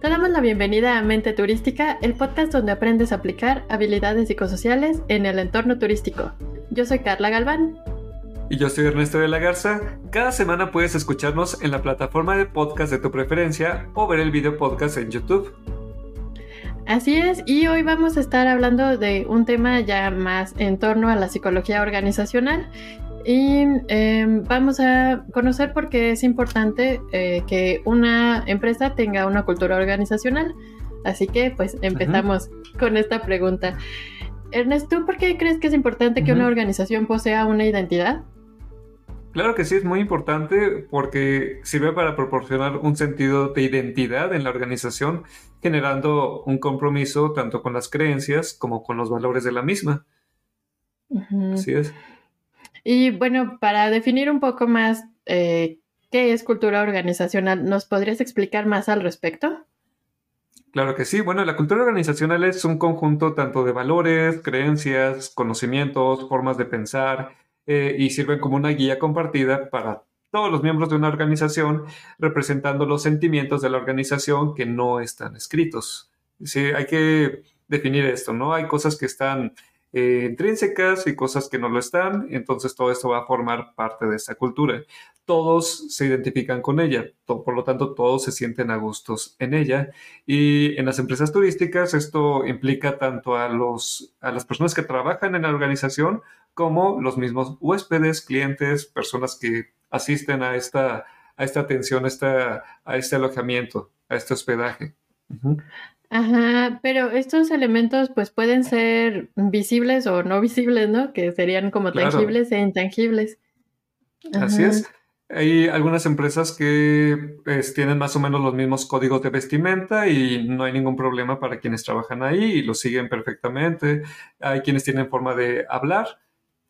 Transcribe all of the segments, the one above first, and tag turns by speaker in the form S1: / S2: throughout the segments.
S1: Te damos la bienvenida a Mente Turística, el podcast donde aprendes a aplicar habilidades psicosociales en el entorno turístico. Yo soy Carla Galván.
S2: Y yo soy Ernesto de la Garza. Cada semana puedes escucharnos en la plataforma de podcast de tu preferencia o ver el video podcast en YouTube.
S1: Así es, y hoy vamos a estar hablando de un tema ya más en torno a la psicología organizacional y em, vamos a conocer por qué es importante eh, que una empresa tenga una cultura organizacional. Así que pues empezamos con esta pregunta. Ernest, ¿tú por qué crees que es importante que una organización posea una identidad?
S2: Claro que sí, es muy importante porque sirve para proporcionar un sentido de identidad en la organización, generando un compromiso tanto con las creencias como con los valores de la misma. Así es.
S1: Y bueno, para definir un poco más eh, qué es cultura organizacional, ¿nos podrías explicar más al respecto?
S2: Claro que sí. Bueno, la cultura organizacional es un conjunto tanto de valores, creencias, conocimientos, formas de pensar eh, y sirven como una guía compartida para todos los miembros de una organización, representando los sentimientos de la organización que no están escritos. Sí, hay que definir esto, ¿no? Hay cosas que están eh, intrínsecas y cosas que no lo están, entonces todo esto va a formar parte de esta cultura. Todos se identifican con ella, por lo tanto todos se sienten a gustos en ella y en las empresas turísticas esto implica tanto a, los, a las personas que trabajan en la organización como los mismos huéspedes, clientes, personas que asisten a esta, a esta atención, a, esta, a este alojamiento, a este hospedaje.
S1: Ajá, pero estos elementos pues pueden ser visibles o no visibles, ¿no? Que serían como tangibles e intangibles.
S2: Así es. Hay algunas empresas que pues, tienen más o menos los mismos códigos de vestimenta y no hay ningún problema para quienes trabajan ahí y lo siguen perfectamente. Hay quienes tienen forma de hablar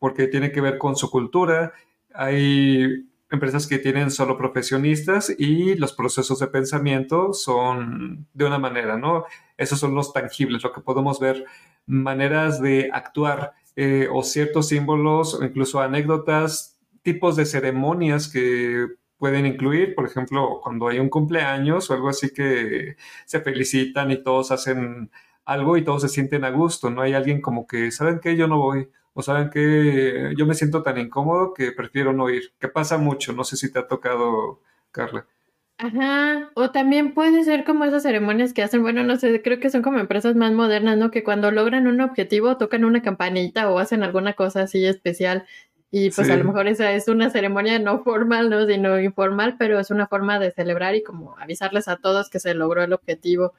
S2: porque tiene que ver con su cultura. Hay empresas que tienen solo profesionistas y los procesos de pensamiento son de una manera, ¿no? Esos son los tangibles, lo que podemos ver, maneras de actuar eh, o ciertos símbolos incluso anécdotas, tipos de ceremonias que pueden incluir, por ejemplo, cuando hay un cumpleaños o algo así que se felicitan y todos hacen algo y todos se sienten a gusto, no hay alguien como que, ¿saben qué? Yo no voy o saben que yo me siento tan incómodo que prefiero no ir, que pasa mucho, no sé si te ha tocado, Carla.
S1: Ajá, o también puede ser como esas ceremonias que hacen, bueno, no sé, creo que son como empresas más modernas, ¿no? Que cuando logran un objetivo tocan una campanita o hacen alguna cosa así especial. Y pues a lo mejor esa es una ceremonia no formal, ¿no? Sino informal, pero es una forma de celebrar y como avisarles a todos que se logró el objetivo.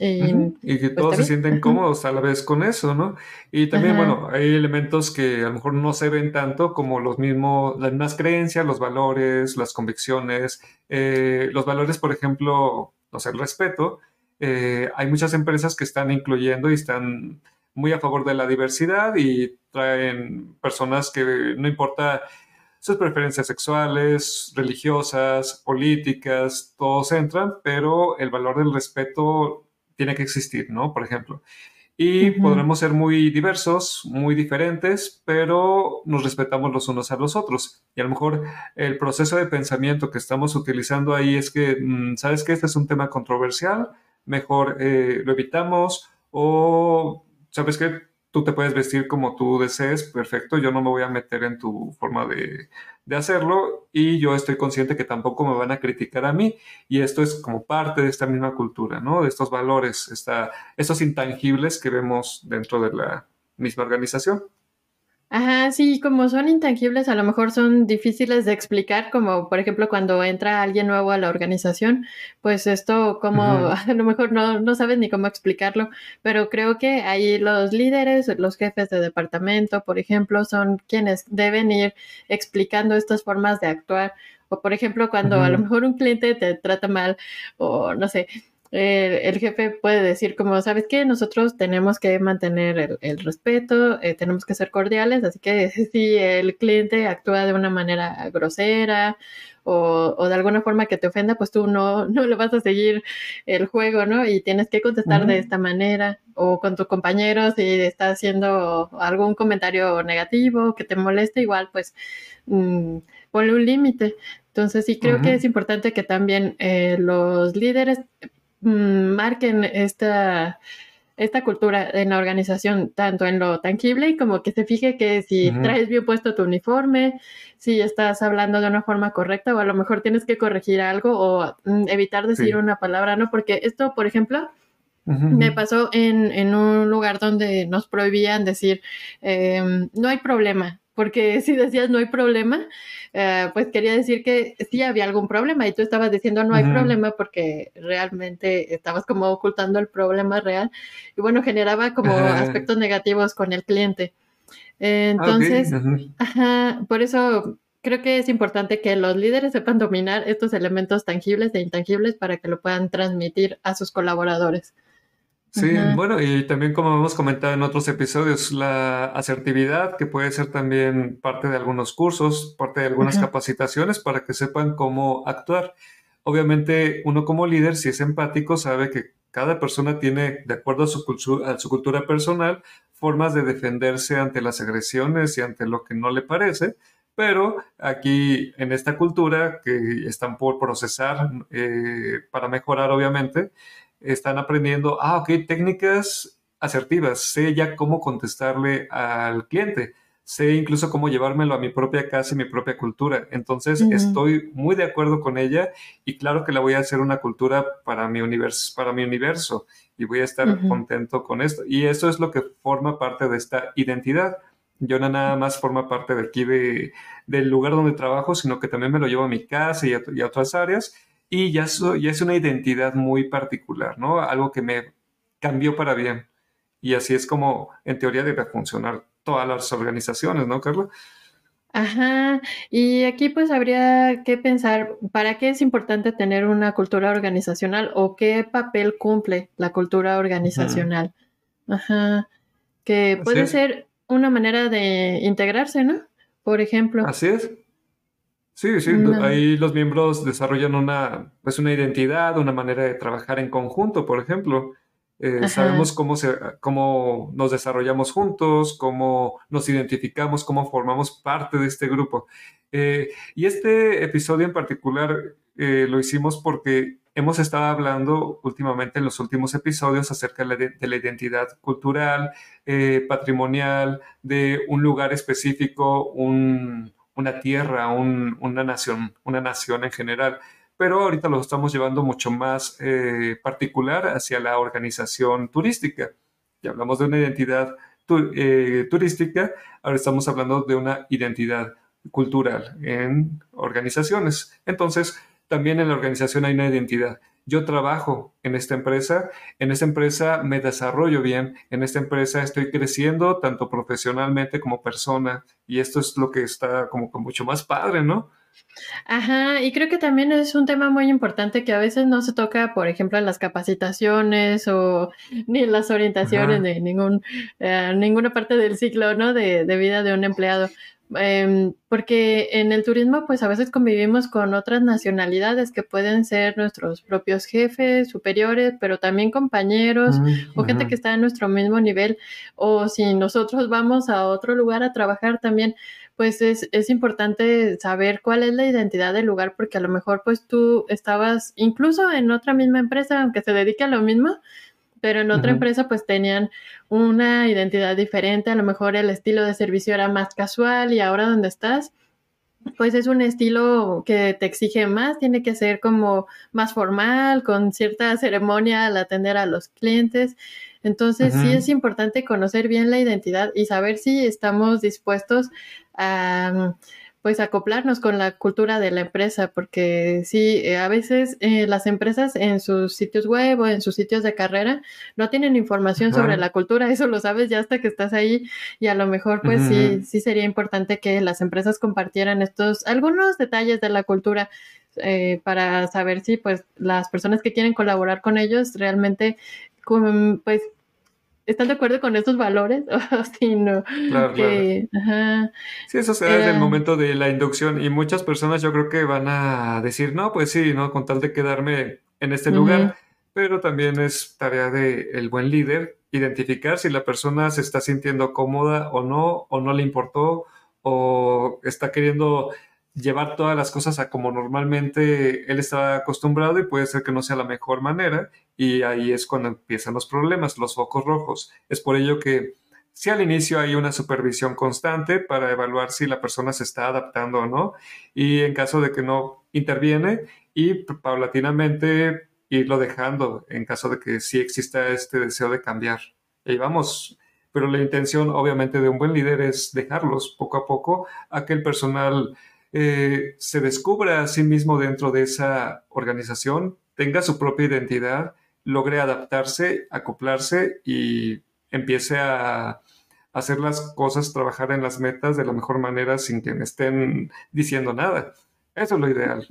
S2: Y, que pues, todos se sienten cómodos a la vez con eso, ¿no? Y también, bueno, hay elementos que a lo mejor no se ven tanto como los mismos, las mismas creencias, los valores, las convicciones. Eh, los valores, por ejemplo, no sé, el respeto. Eh, hay muchas empresas que están incluyendo y están muy a favor de la diversidad y traen personas que no importa sus preferencias sexuales, religiosas, políticas, todos entran, pero el valor del respeto tiene que existir, ¿no? Por ejemplo. Y podremos ser muy diversos, muy diferentes, pero nos respetamos los unos a los otros. Y a lo mejor el proceso de pensamiento que estamos utilizando ahí es que, mm, ¿sabes que Este es un tema controversial, mejor eh, lo evitamos o, ¿sabes qué? Tú te puedes vestir como tú desees, perfecto, yo no me voy a meter en tu forma de, hacerlo y yo estoy consciente que tampoco me van a criticar a mí y esto es como parte de esta misma cultura, ¿no? De estos valores, esta, estos intangibles que vemos dentro de la misma organización.
S1: Ajá, sí, como son intangibles, a lo mejor son difíciles de explicar, como por ejemplo cuando entra alguien nuevo a la organización, pues esto como a lo mejor no, no sabes ni cómo explicarlo, pero creo que ahí los líderes, los jefes de departamento, por ejemplo, son quienes deben ir explicando estas formas de actuar. O por ejemplo, cuando a lo mejor un cliente te trata mal o no sé, el jefe puede decir como, ¿sabes qué? Nosotros tenemos que mantener el, respeto, eh, tenemos que ser cordiales, así que si el cliente actúa de una manera grosera o, de alguna forma que te ofenda, pues tú no, no le vas a seguir el juego, ¿no? Y tienes que contestar de esta manera o con tus compañeros si está haciendo algún comentario negativo que te moleste, igual pues mm, ponle un límite. Entonces sí creo que es importante que también eh, los líderes marquen esta, esta cultura en la organización, tanto en lo tangible como que se fije que si traes bien puesto tu uniforme, si estás hablando de una forma correcta o a lo mejor tienes que corregir algo o mm, evitar decir una palabra, ¿no? Porque esto, por ejemplo, me pasó en, en, un lugar donde nos prohibían decir, em, no hay problema, porque si decías no hay problema, eh, pues quería decir que sí había algún problema y tú estabas diciendo no hay problema porque realmente estabas como ocultando el problema real y bueno, generaba como aspectos negativos con el cliente. Entonces, por eso creo que es importante que los líderes sepan dominar estos elementos tangibles e intangibles para que lo puedan transmitir a sus colaboradores.
S2: Sí, bueno, y también como hemos comentado en otros episodios, la asertividad, que puede ser también parte de algunos cursos, parte de algunas capacitaciones para que sepan cómo actuar. Obviamente, uno como líder, si es empático, sabe que cada persona tiene, de acuerdo a su, a su cultura personal, formas de defenderse ante las agresiones y ante lo que no le parece, pero aquí en esta cultura que están por procesar eh, para mejorar, obviamente, están aprendiendo, ah, ok, técnicas asertivas, sé ya cómo contestarle al cliente, sé incluso cómo llevármelo a mi propia casa y mi propia cultura. Entonces, estoy muy de acuerdo con ella y claro que la voy a hacer una cultura para mi universo, para mi universo y voy a estar contento con esto. Y eso es lo que forma parte de esta identidad. Yo no nada más forma parte de aquí de, del lugar donde trabajo, sino que también me lo llevo a mi casa y a otras áreas y ya, ya es una identidad muy particular, ¿no? Algo que me cambió para bien. Y así es como en teoría debe funcionar todas las organizaciones, ¿no, Carla?
S1: Ajá, y aquí pues habría que pensar, ¿para qué es importante tener una cultura organizacional o qué papel cumple la cultura organizacional? Ajá, que puede ser una manera de integrarse, ¿no? Por ejemplo.
S2: Así es. Sí, sí, ahí los miembros desarrollan una, pues una identidad, una manera de trabajar en conjunto, por ejemplo. Eh, sabemos cómo, se, cómo nos desarrollamos juntos, cómo nos identificamos, cómo formamos parte de este grupo. Eh, y este episodio en particular eh, lo hicimos porque hemos estado hablando últimamente en los últimos episodios acerca de la, identidad cultural, patrimonial, de un lugar específico, un una tierra, una nación, una nación en general. Pero ahorita lo estamos llevando mucho más eh, particular hacia la organización turística. Ya hablamos de una identidad eh, turística, ahora estamos hablando de una identidad cultural en organizaciones. Entonces, también en la organización hay una identidad yo trabajo en esta empresa, en esta empresa me desarrollo bien, en esta empresa estoy creciendo tanto profesionalmente como persona y esto es lo que está como que mucho más padre, ¿no?
S1: Ajá, y creo que también es un tema muy importante que a veces no se toca, por ejemplo, en las capacitaciones o ni en las orientaciones de ningún, eh, ninguna parte del ciclo, ¿no? De, de vida de un empleado. Em, porque en el turismo pues a veces convivimos con otras nacionalidades que pueden ser nuestros propios jefes, superiores, pero también compañeros mm, o gente que está en nuestro mismo nivel o si nosotros vamos a otro lugar a trabajar también pues es, es importante saber cuál es la identidad del lugar porque a lo mejor pues tú estabas incluso en otra misma empresa aunque se dedique a lo mismo pero en otra empresa pues tenían una identidad diferente, a lo mejor el estilo de servicio era más casual y ahora donde estás, pues es un estilo que te exige más, tiene que ser como más formal, con cierta ceremonia al atender a los clientes. Entonces sí es importante conocer bien la identidad y saber si estamos dispuestos a pues acoplarnos con la cultura de la empresa, porque sí, eh, a veces eh, las empresas en sus sitios web o en sus sitios de carrera no tienen información sobre la cultura, eso lo sabes ya hasta que estás ahí y a lo mejor pues sí, sí sería importante que las empresas compartieran estos, algunos detalles de la cultura. Eh, para saber si pues las personas que quieren colaborar con ellos realmente pues ¿Están de acuerdo con estos valores? sí, no. Claro,
S2: claro. Sí, eso se da desde el momento de la inducción y muchas personas yo creo que van a decir, no, pues sí, ¿no? Con tal de quedarme en este lugar, pero también es tarea del el buen líder identificar si la persona se está sintiendo cómoda o no, o no le importó, o está queriendo llevar todas las cosas a como normalmente él está acostumbrado y puede ser que no sea la mejor manera y ahí es cuando empiezan los problemas, los focos rojos. Es por ello que si al inicio hay una supervisión constante para evaluar si la persona se está adaptando o no y en caso de que no interviene y paulatinamente irlo dejando en caso de que sí exista este deseo de cambiar. Y vamos, pero la intención obviamente de un buen líder es dejarlos poco a poco a que el personal eh, se descubra a sí mismo dentro de esa organización, tenga su propia identidad, logre adaptarse, acoplarse y empiece a hacer las cosas, trabajar en las metas de la mejor manera sin que me estén diciendo nada. Eso es lo ideal.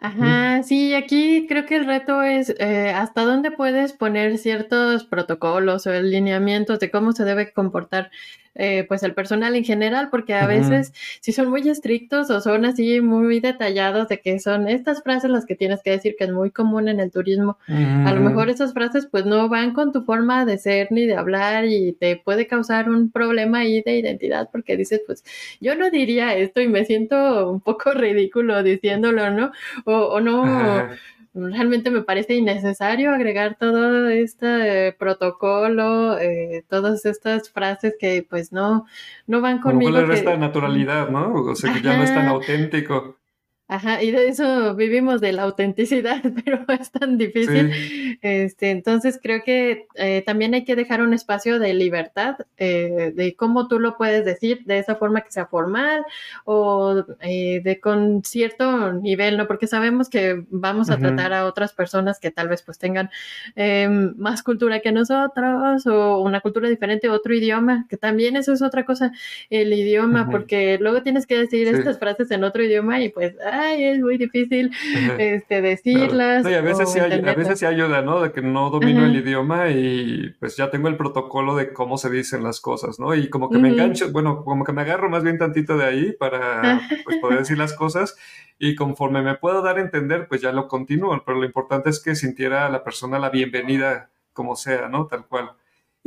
S1: Ajá, sí, aquí creo que el reto es eh, hasta dónde puedes poner ciertos protocolos o lineamientos de cómo se debe comportar eh, pues el personal en general, porque a veces si son muy estrictos o son así muy detallados de que son estas frases las que tienes que decir, que es muy común en el turismo, a lo mejor esas frases pues no van con tu forma de ser ni de hablar y te puede causar un problema ahí de identidad porque dices pues yo no diría esto y me siento un poco ridículo diciéndolo, ¿no? O, o no realmente me parece innecesario agregar todo este protocolo, eh, todas estas frases que pues no, no van conmigo.
S2: Como le resta naturalidad, ¿no? O sea, que ya no es tan auténtico.
S1: Ajá, y de eso vivimos de la autenticidad, pero es tan difícil. Este, entonces creo que eh, también hay que dejar un espacio de libertad, eh, de cómo tú lo puedes decir de esa forma que sea formal o eh, de con cierto nivel, ¿no? Porque sabemos que vamos a tratar a otras personas que tal vez pues tengan em, más cultura que nosotros o una cultura diferente, otro idioma, que también eso es otra cosa, el idioma, porque luego tienes que decir estas frases en otro idioma y pues ay, es muy difícil este, decirlas.
S2: a veces, sí, a veces sí ayuda, ¿no? De que no domino el idioma y pues ya tengo el protocolo de cómo se dicen las cosas, ¿no? Y como que me engancho, bueno, como que me agarro más bien tantito de ahí para pues, poder decir las cosas y conforme me puedo dar a entender, pues ya lo continúo, pero lo importante es que sintiera la persona la bienvenida como sea, ¿no? Tal cual.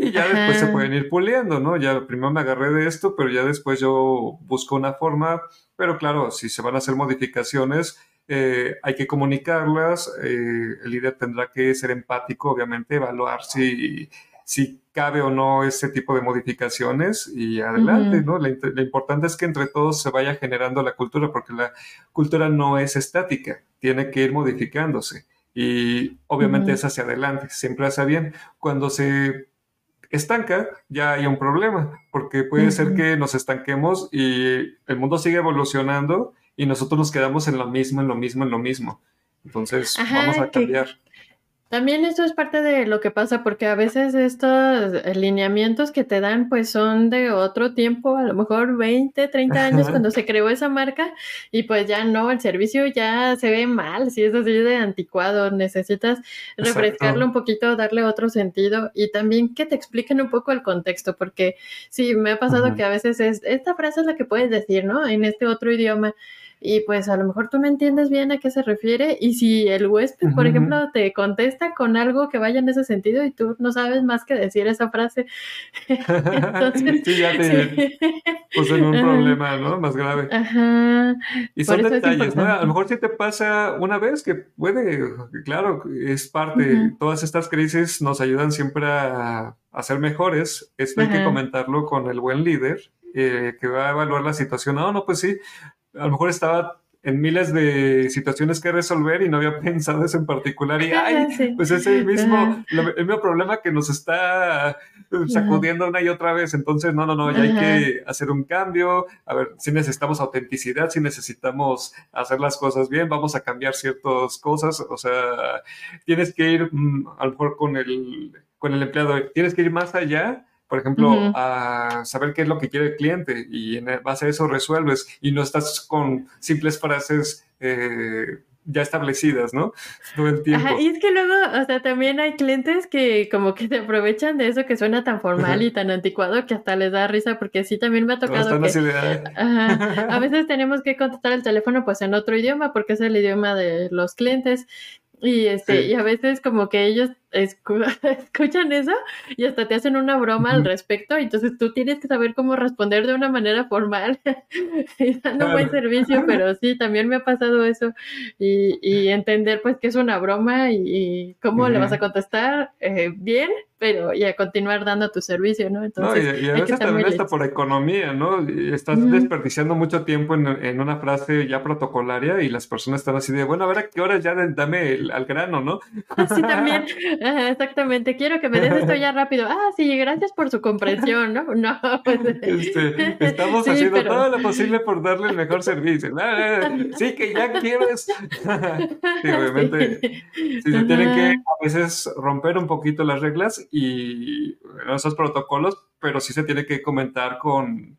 S2: Y ya después se pueden ir puliendo, ¿no? Ya primero me agarré de esto, pero ya después yo busco una forma, pero claro, si se van a hacer modificaciones, eh, hay que comunicarlas, eh, el líder tendrá que ser empático, obviamente, evaluar si, si cabe o no ese tipo de modificaciones y adelante, ¿no? Lo, importante es que entre todos se vaya generando la cultura, porque la cultura no es estática, tiene que ir modificándose y obviamente es hacia adelante, siempre hace bien. Cuando se estanca, ya hay un problema, porque puede ser que nos estanquemos y el mundo sigue evolucionando y nosotros nos quedamos en lo mismo, en lo mismo, en lo mismo. Entonces, vamos a cambiar.
S1: También esto es parte de lo que pasa porque a veces estos lineamientos que te dan pues son de otro tiempo, a lo mejor 20, 30 años cuando se creó esa marca y pues ya no, el servicio ya se ve mal, si es así de anticuado, necesitas refrescarlo un poquito, darle otro sentido y también que te expliquen un poco el contexto porque sí, me ha pasado que a veces es, esta frase es la que puedes decir, ¿no? En este otro idioma y pues a lo mejor tú no entiendes bien a qué se refiere y si el huésped, por ejemplo, te contesta con algo que vaya en ese sentido y tú no sabes más que decir esa frase, entonces
S2: sí, ya te puse en un problema, ¿no? Más grave. Ajá. Y son detalles, ¿no? A lo mejor si te pasa una vez que puede, claro, es parte, todas estas crisis nos ayudan siempre a, a ser mejores, esto hay que comentarlo con el buen líder. Eh, que va a evaluar la situación. No, no, pues sí, a lo mejor estaba en miles de situaciones que resolver y no había pensado eso en particular. Y, ay, pues es el mismo, el mismo problema que nos está sacudiendo una y otra vez. Entonces, no, no, no, ya hay que hacer un cambio. A ver, si necesitamos autenticidad, si necesitamos hacer las cosas bien, vamos a cambiar ciertas cosas. O sea, tienes que ir mm, a lo mejor con el, con el empleado, tienes que ir más allá por ejemplo, a saber qué es lo que quiere el cliente y en base a eso resuelves y no estás con simples frases eh, ya establecidas, ¿no? Todo el tiempo.
S1: Ajá, y es que luego, o sea, también hay clientes que como que se aprovechan de eso que suena tan formal y tan anticuado que hasta les da risa porque sí también me ha tocado que a veces tenemos que contestar el teléfono pues en otro idioma porque es el idioma de los clientes y este, y a veces como que ellos escuchan eso y hasta te hacen una broma al respecto, y entonces tú tienes que saber cómo responder de una manera formal y dando buen servicio, pero sí, también me ha pasado eso y, y entender pues que es una broma y, cómo le vas a contestar eh, bien, pero y a continuar dando tu servicio, ¿no?
S2: Entonces, y, a veces también está por economía, ¿no? Estás desperdiciando mucho tiempo en, en, una frase ya protocolaria y las personas están así de, bueno, a ver a qué hora ya dame el, al grano, ¿no?
S1: Sí, también. exactamente, quiero que me des esto ya rápido. Ah, sí, gracias por su comprensión, ¿no? No, pues...
S2: Este, estamos haciendo todo lo posible por darle el mejor servicio. Sí, que ya quieres. sí, obviamente, sí, se tienen que a veces romper un poquito las reglas y esos protocolos, pero sí se tiene que comentar con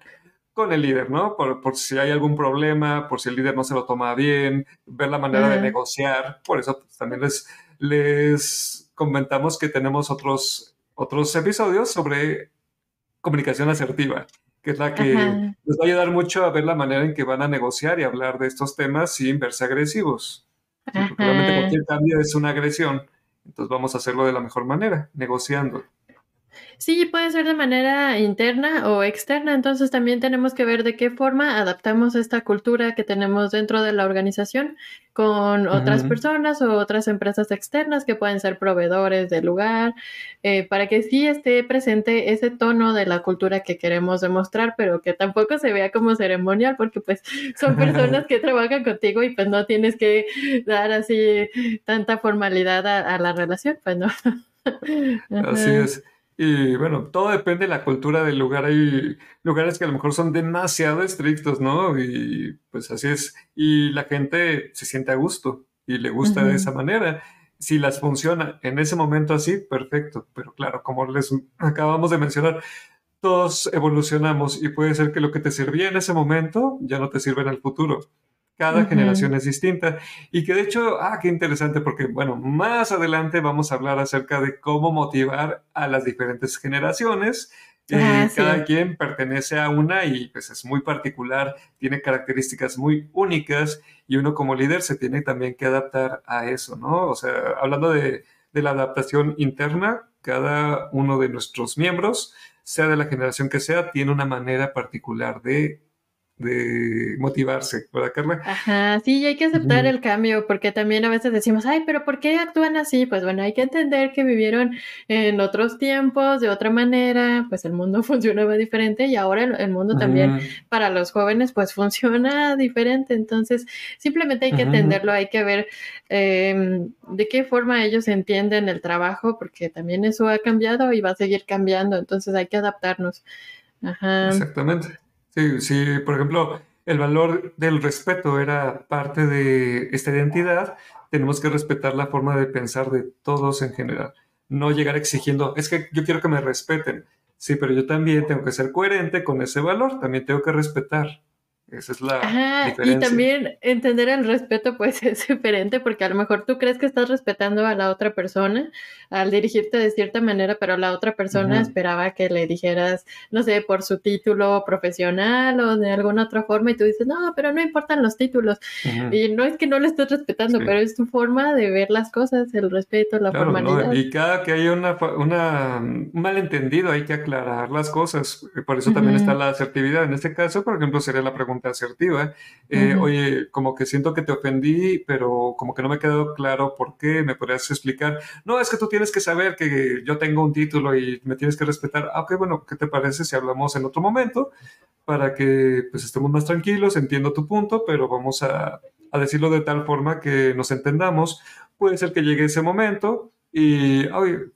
S2: con el líder, ¿no? Por, por, si hay algún problema, por si el líder no se lo toma bien, ver la manera de negociar. Por eso pues, también les, les comentamos que tenemos otros, otros episodios sobre comunicación asertiva, que es la que les va a ayudar mucho a ver la manera en que van a negociar y hablar de estos temas sin verse agresivos. realmente cualquier cambio es una agresión, entonces vamos a hacerlo de la mejor manera, negociando.
S1: Sí, puede ser de manera interna o externa, entonces también tenemos que ver de qué forma adaptamos esta cultura que tenemos dentro de la organización con otras personas o otras empresas externas que pueden ser proveedores del lugar, eh, para que sí esté presente ese tono de la cultura que queremos demostrar, pero que tampoco se vea como ceremonial, porque pues son personas que trabajan contigo y pues no tienes que dar así tanta formalidad a, a la relación, pues no.
S2: Así es. Y bueno, todo depende de la cultura del lugar. Hay lugares que a lo mejor son demasiado estrictos, ¿no? Y pues así es. Y la gente se siente a gusto y le gusta de esa manera. Si las funciona en ese momento así, perfecto. Pero claro, como les acabamos de mencionar, todos evolucionamos y puede ser que lo que te servía en ese momento ya no te sirva en el futuro. Cada generación es distinta. Y que de hecho, ah, qué interesante, porque bueno, más adelante vamos a hablar acerca de cómo motivar a las diferentes generaciones. Ah, cada quien pertenece a una y pues es muy particular, tiene características muy únicas y uno como líder se tiene también que adaptar a eso, ¿no? O sea, hablando de, de la adaptación interna, cada uno de nuestros miembros, sea de la generación que sea, tiene una manera particular de de motivarse, ¿verdad, Carla?
S1: Ajá, sí, hay que aceptar el cambio, porque también a veces decimos, ay, pero ¿por qué actúan así? Pues bueno, hay que entender que vivieron en otros tiempos, de otra manera, pues el mundo funcionaba diferente y ahora el, mundo también para los jóvenes pues funciona diferente, entonces simplemente hay que entenderlo, hay que ver em, de qué forma ellos entienden el trabajo, porque también eso ha cambiado y va a seguir cambiando, entonces hay que adaptarnos.
S2: Ajá. Exactamente. Sí, sí, por ejemplo, el valor del respeto era parte de esta identidad, tenemos que respetar la forma de pensar de todos en general. No llegar exigiendo, es que yo quiero que me respeten. Sí, pero yo también tengo que ser coherente con ese valor, también tengo que respetar. Esa es la diferencia.
S1: Y también entender el respeto pues es diferente porque a lo mejor tú crees que estás respetando a la otra persona al dirigirte de cierta manera, pero la otra persona esperaba que le dijeras, no sé, por su título profesional o de alguna otra forma y tú dices, no, pero no importan los títulos. Y no es que no le estés respetando, pero es tu forma de ver las cosas, el respeto, la formalidad.
S2: Y cada que hay una, una, un malentendido hay que aclarar las cosas. Por eso también está la asertividad. En este caso, por ejemplo, sería la pregunta pregunta asertiva. Eh, oye, como que siento que te ofendí, pero como que no me quedó claro por qué, me podrías explicar. No, es que tú tienes que saber que yo tengo un título y me tienes que respetar. Ah, ok, bueno, ¿qué te parece si hablamos en otro momento? Para que pues estemos más tranquilos, entiendo tu punto, pero vamos a, a decirlo de tal forma que nos entendamos. Puede ser que llegue ese momento, y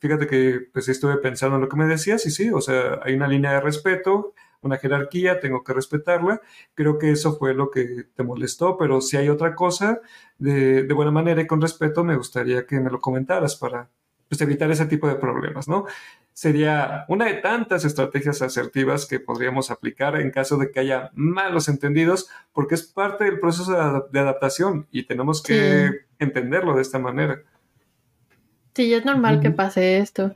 S2: fíjate que pues estuve pensando en lo que me decías y sí, o sea, hay una línea de respeto, una jerarquía, tengo que respetarla. Creo que eso fue lo que te molestó, pero si hay otra cosa de, de buena manera y con respeto, me gustaría que me lo comentaras para pues, evitar ese tipo de problemas, ¿no? Sería una de tantas estrategias asertivas que podríamos aplicar en caso de que haya malos entendidos, porque es parte del proceso de, adaptación y tenemos que entenderlo de esta manera.
S1: Sí, es normal que pase esto.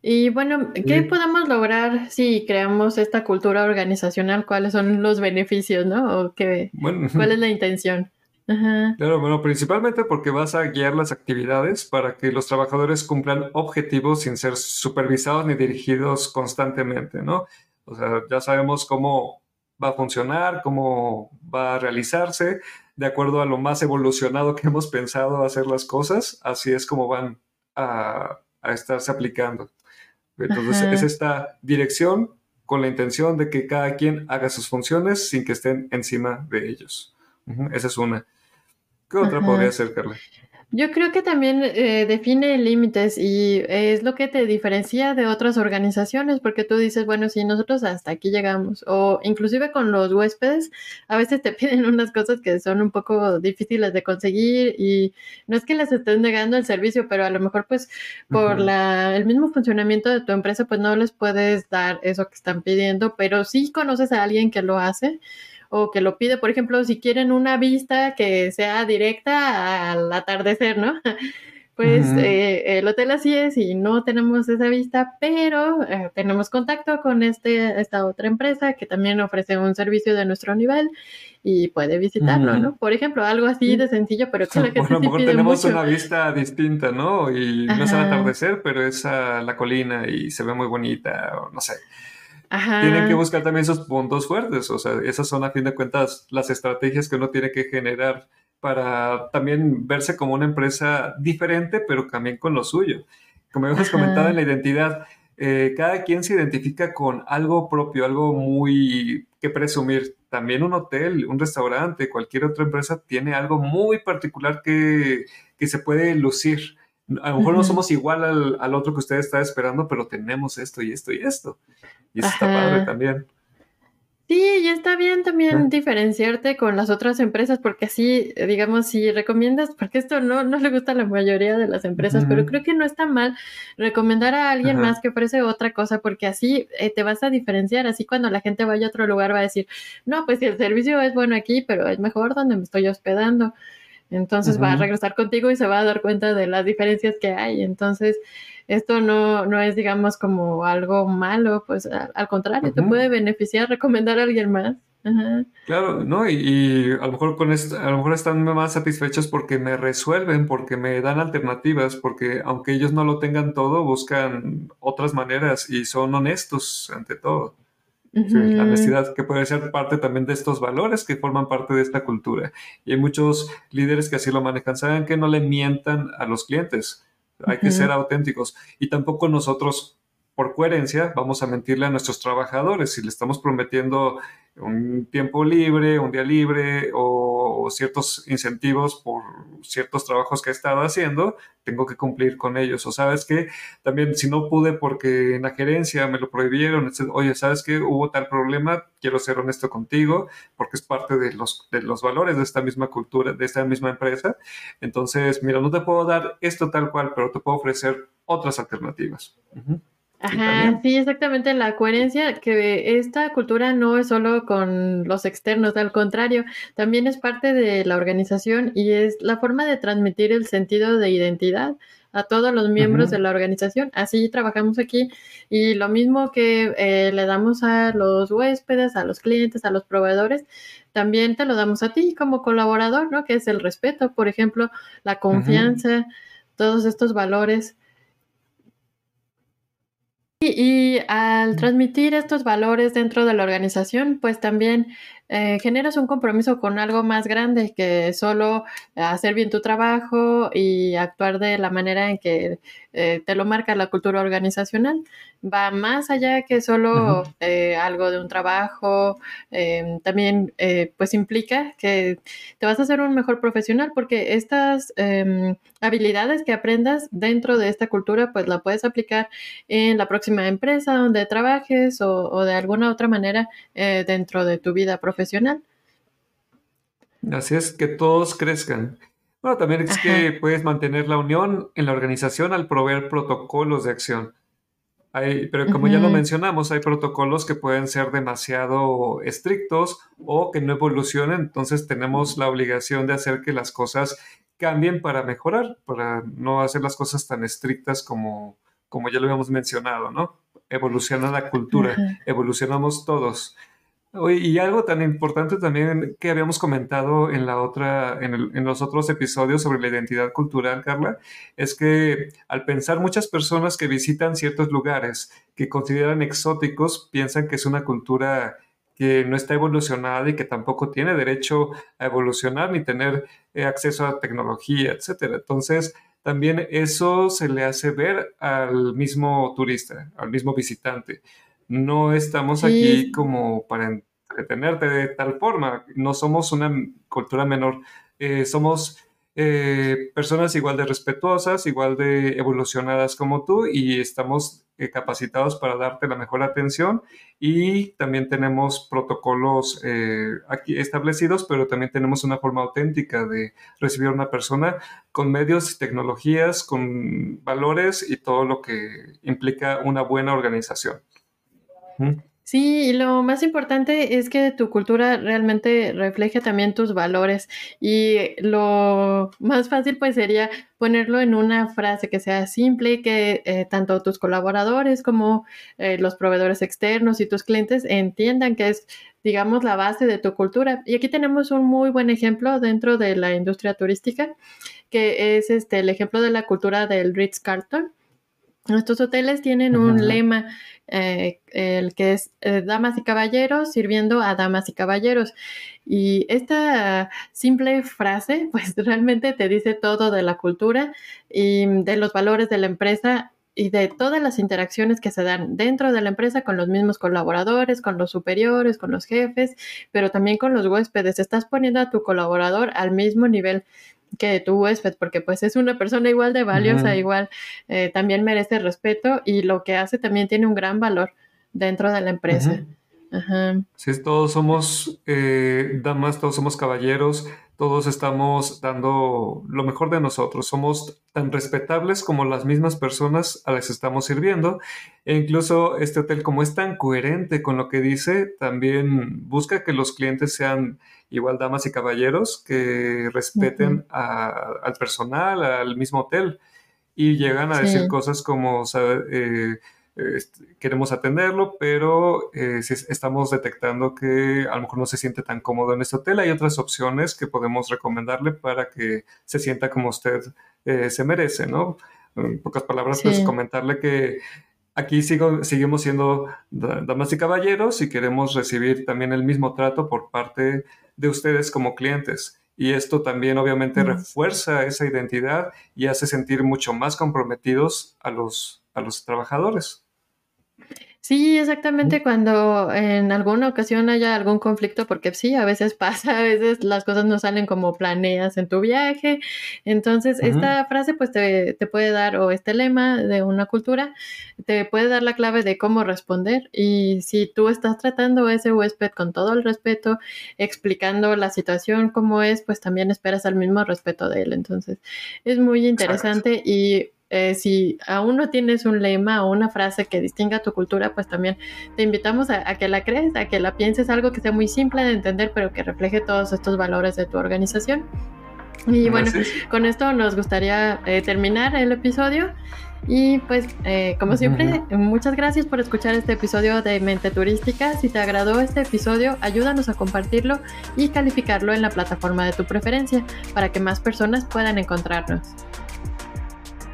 S1: Y bueno, ¿qué podemos lograr si creamos esta cultura organizacional? ¿Cuáles son los beneficios, no? ¿O qué, ¿Cuál es la intención?
S2: Claro, bueno, principalmente porque vas a guiar las actividades para que los trabajadores cumplan objetivos sin ser supervisados ni dirigidos constantemente, ¿no? O sea, ya sabemos cómo va a funcionar, cómo va a realizarse, de acuerdo a lo más evolucionado que hemos pensado hacer las cosas, así es como van a, estarse aplicando. Entonces, es esta dirección con la intención de que cada quien haga sus funciones sin que estén encima de ellos. Esa es una. ¿Qué otra podría ser, Carla?
S1: Yo creo que también eh, define límites y es lo que te diferencia de otras organizaciones, porque tú dices, bueno, si nosotros hasta aquí llegamos, o inclusive con los huéspedes, a veces te piden unas cosas que son un poco difíciles de conseguir y no es que les estén negando el servicio, pero a lo mejor pues por la, el mismo funcionamiento de tu empresa, pues no les puedes dar eso que están pidiendo, pero sí conoces a alguien que lo hace o que lo pide, por ejemplo, si quieren una vista que sea directa al atardecer, ¿no? Pues eh, el hotel así es y no tenemos esa vista, pero eh, tenemos contacto con este, esta otra empresa que también ofrece un servicio de nuestro nivel y puede visitarlo, ¿no? Por ejemplo, algo así de sencillo, pero que la gente bueno, a lo mejor
S2: tenemos una vista distinta, ¿no? Y no es al atardecer, pero es a la colina y se ve muy bonita, o no sé tienen que buscar también esos puntos fuertes. O sea, esas son a fin de cuentas las estrategias que uno tiene que generar para también verse como una empresa diferente, pero también con lo suyo. Como hemos comentado en la identidad, eh, cada quien se identifica con algo propio, algo muy que presumir. También un hotel, un restaurante, cualquier otra empresa tiene algo muy particular que, que se puede lucir. A lo mejor no somos igual al, al, otro que usted está esperando, pero tenemos esto y esto y esto. Y eso está padre también.
S1: Sí, y está bien también diferenciarte con las otras empresas, porque así, digamos, si recomiendas, porque esto no, no le gusta a la mayoría de las empresas, pero creo que no está mal recomendar a alguien más que ofrece otra cosa, porque así eh, te vas a diferenciar, así cuando la gente vaya a otro lugar va a decir, no, pues si el servicio es bueno aquí, pero es mejor donde me estoy hospedando. Entonces va a regresar contigo y se va a dar cuenta de las diferencias que hay. Entonces, esto no, no es, digamos, como algo malo, pues al, contrario, te puede beneficiar recomendar a alguien más.
S2: Claro, ¿no? Y, a lo mejor con esto, a lo mejor están más satisfechos porque me resuelven, porque me dan alternativas, porque aunque ellos no lo tengan todo, buscan otras maneras y son honestos ante todo la honestidad que puede ser parte también de estos valores que forman parte de esta cultura. Y hay muchos líderes que así lo manejan. Saben que no le mientan a los clientes. Hay que ser auténticos. Y tampoco nosotros, por coherencia, vamos a mentirle a nuestros trabajadores. Si le estamos prometiendo un tiempo libre, un día libre o ciertos incentivos por ciertos trabajos que he estado haciendo, tengo que cumplir con ellos. O sabes que también si no pude porque en la gerencia me lo prohibieron, oye, sabes que hubo tal problema, quiero ser honesto contigo porque es parte de los, de los valores de esta misma cultura, de esta misma empresa. Entonces, mira, no te puedo dar esto tal cual, pero te puedo ofrecer otras alternativas.
S1: Ajá, sí, exactamente la coherencia, que esta cultura no es solo con los externos, al contrario, también es parte de la organización y es la forma de transmitir el sentido de identidad a todos los miembros de la organización. Así trabajamos aquí y lo mismo que eh, le damos a los huéspedes, a los clientes, a los proveedores, también te lo damos a ti como colaborador, ¿no? Que es el respeto, por ejemplo, la confianza, todos estos valores y, al transmitir estos valores dentro de la organización, pues también eh, generas un compromiso con algo más grande que solo hacer bien tu trabajo y actuar de la manera en que eh, te lo marca la cultura organizacional. Va más allá que solo eh, algo de un trabajo. Em, también pues implica que te vas a ser un mejor profesional porque estas em, habilidades que aprendas dentro de esta cultura pues la puedes aplicar en la próxima empresa donde trabajes o, o de alguna otra manera dentro de tu vida profesional.
S2: Así es, que todos crezcan. Bueno, también es que puedes mantener la unión en la organización al proveer protocolos de acción. pero como ya lo mencionamos, hay protocolos que pueden ser demasiado estrictos o que no evolucionen, entonces tenemos la obligación de hacer que las cosas cambien para mejorar, para no hacer las cosas tan estrictas como, como ya lo habíamos mencionado, ¿no? Evoluciona la cultura, evolucionamos todos y algo tan importante también que habíamos comentado en la otra, en, los otros episodios sobre la identidad cultural, Carla, es que al pensar muchas personas que visitan ciertos lugares que consideran exóticos, piensan que es una cultura que no está evolucionada y que tampoco tiene derecho a evolucionar ni tener eh, acceso a tecnología, etcétera. Entonces, también eso se le hace ver al mismo turista, al mismo visitante. No estamos aquí como para entretenerte de tal forma. No somos una cultura menor. Eh, somos eh, personas igual de respetuosas, igual de evolucionadas como tú y estamos eh, capacitados para darte la mejor atención y también tenemos protocolos aquí establecidos, pero también tenemos una forma auténtica de recibir a una persona con medios y tecnologías, con valores y todo lo que implica una buena organización.
S1: Sí, y lo más importante es que tu cultura realmente refleje también tus valores y lo más fácil pues sería ponerlo en una frase que sea simple y que eh, tanto tus colaboradores como eh, los proveedores externos y tus clientes entiendan que es digamos la base de tu cultura. Y aquí tenemos un muy buen ejemplo dentro de la industria turística que es este el ejemplo de la cultura del Ritz Carlton. Nuestros hoteles tienen un lema eh, el que es eh, damas y caballeros sirviendo a damas y caballeros. Y esta simple frase, pues realmente te dice todo de la cultura y de los valores de la empresa y de todas las interacciones que se dan dentro de la empresa con los mismos colaboradores, con los superiores, con los jefes, pero también con los huéspedes. Estás poniendo a tu colaborador al mismo nivel que tu huésped, porque pues es una persona igual de valiosa, igual eh, también merece respeto y lo que hace también tiene un gran valor dentro de la empresa.
S2: Sí, todos somos eh, damas, todos somos caballeros, todos estamos dando lo mejor de nosotros, somos tan respetables como las mismas personas a las que estamos sirviendo e incluso este hotel como es tan coherente con lo que dice, también busca que los clientes sean igual damas y caballeros que respeten al personal, al mismo hotel y llegan a decir cosas como, eh, este, queremos atenderlo, pero eh, si estamos detectando que a lo mejor no se siente tan cómodo en este hotel, hay otras opciones que podemos recomendarle para que se sienta como usted eh, se merece, ¿no? En pocas palabras, pues comentarle que aquí sigo, seguimos siendo damas y caballeros y queremos recibir también el mismo trato por parte de ustedes como clientes. Y esto también obviamente refuerza esa identidad y hace sentir mucho más comprometidos a los, a los trabajadores.
S1: Sí, exactamente cuando en alguna ocasión haya algún conflicto, porque sí, a veces pasa, a veces las cosas no salen como planeas en tu viaje. Entonces, esta frase pues te, te, puede dar, o este lema de una cultura, te puede dar la clave de cómo responder. Y si tú estás tratando a ese huésped con todo el respeto, explicando la situación como es, pues también esperas al mismo respeto de él. Entonces, es muy interesante y eh, si aún no tienes un lema o una frase que distinga tu cultura, pues también te invitamos a, que la crees, a que la pienses algo que sea muy simple de entender, pero que refleje todos estos valores de tu organización. Y bueno, con esto nos gustaría eh, terminar el episodio. Y pues, eh, como siempre, muchas gracias por escuchar este episodio de Mente Turística. Si te agradó este episodio, ayúdanos a compartirlo y calificarlo en la plataforma de tu preferencia para que más personas puedan encontrarnos.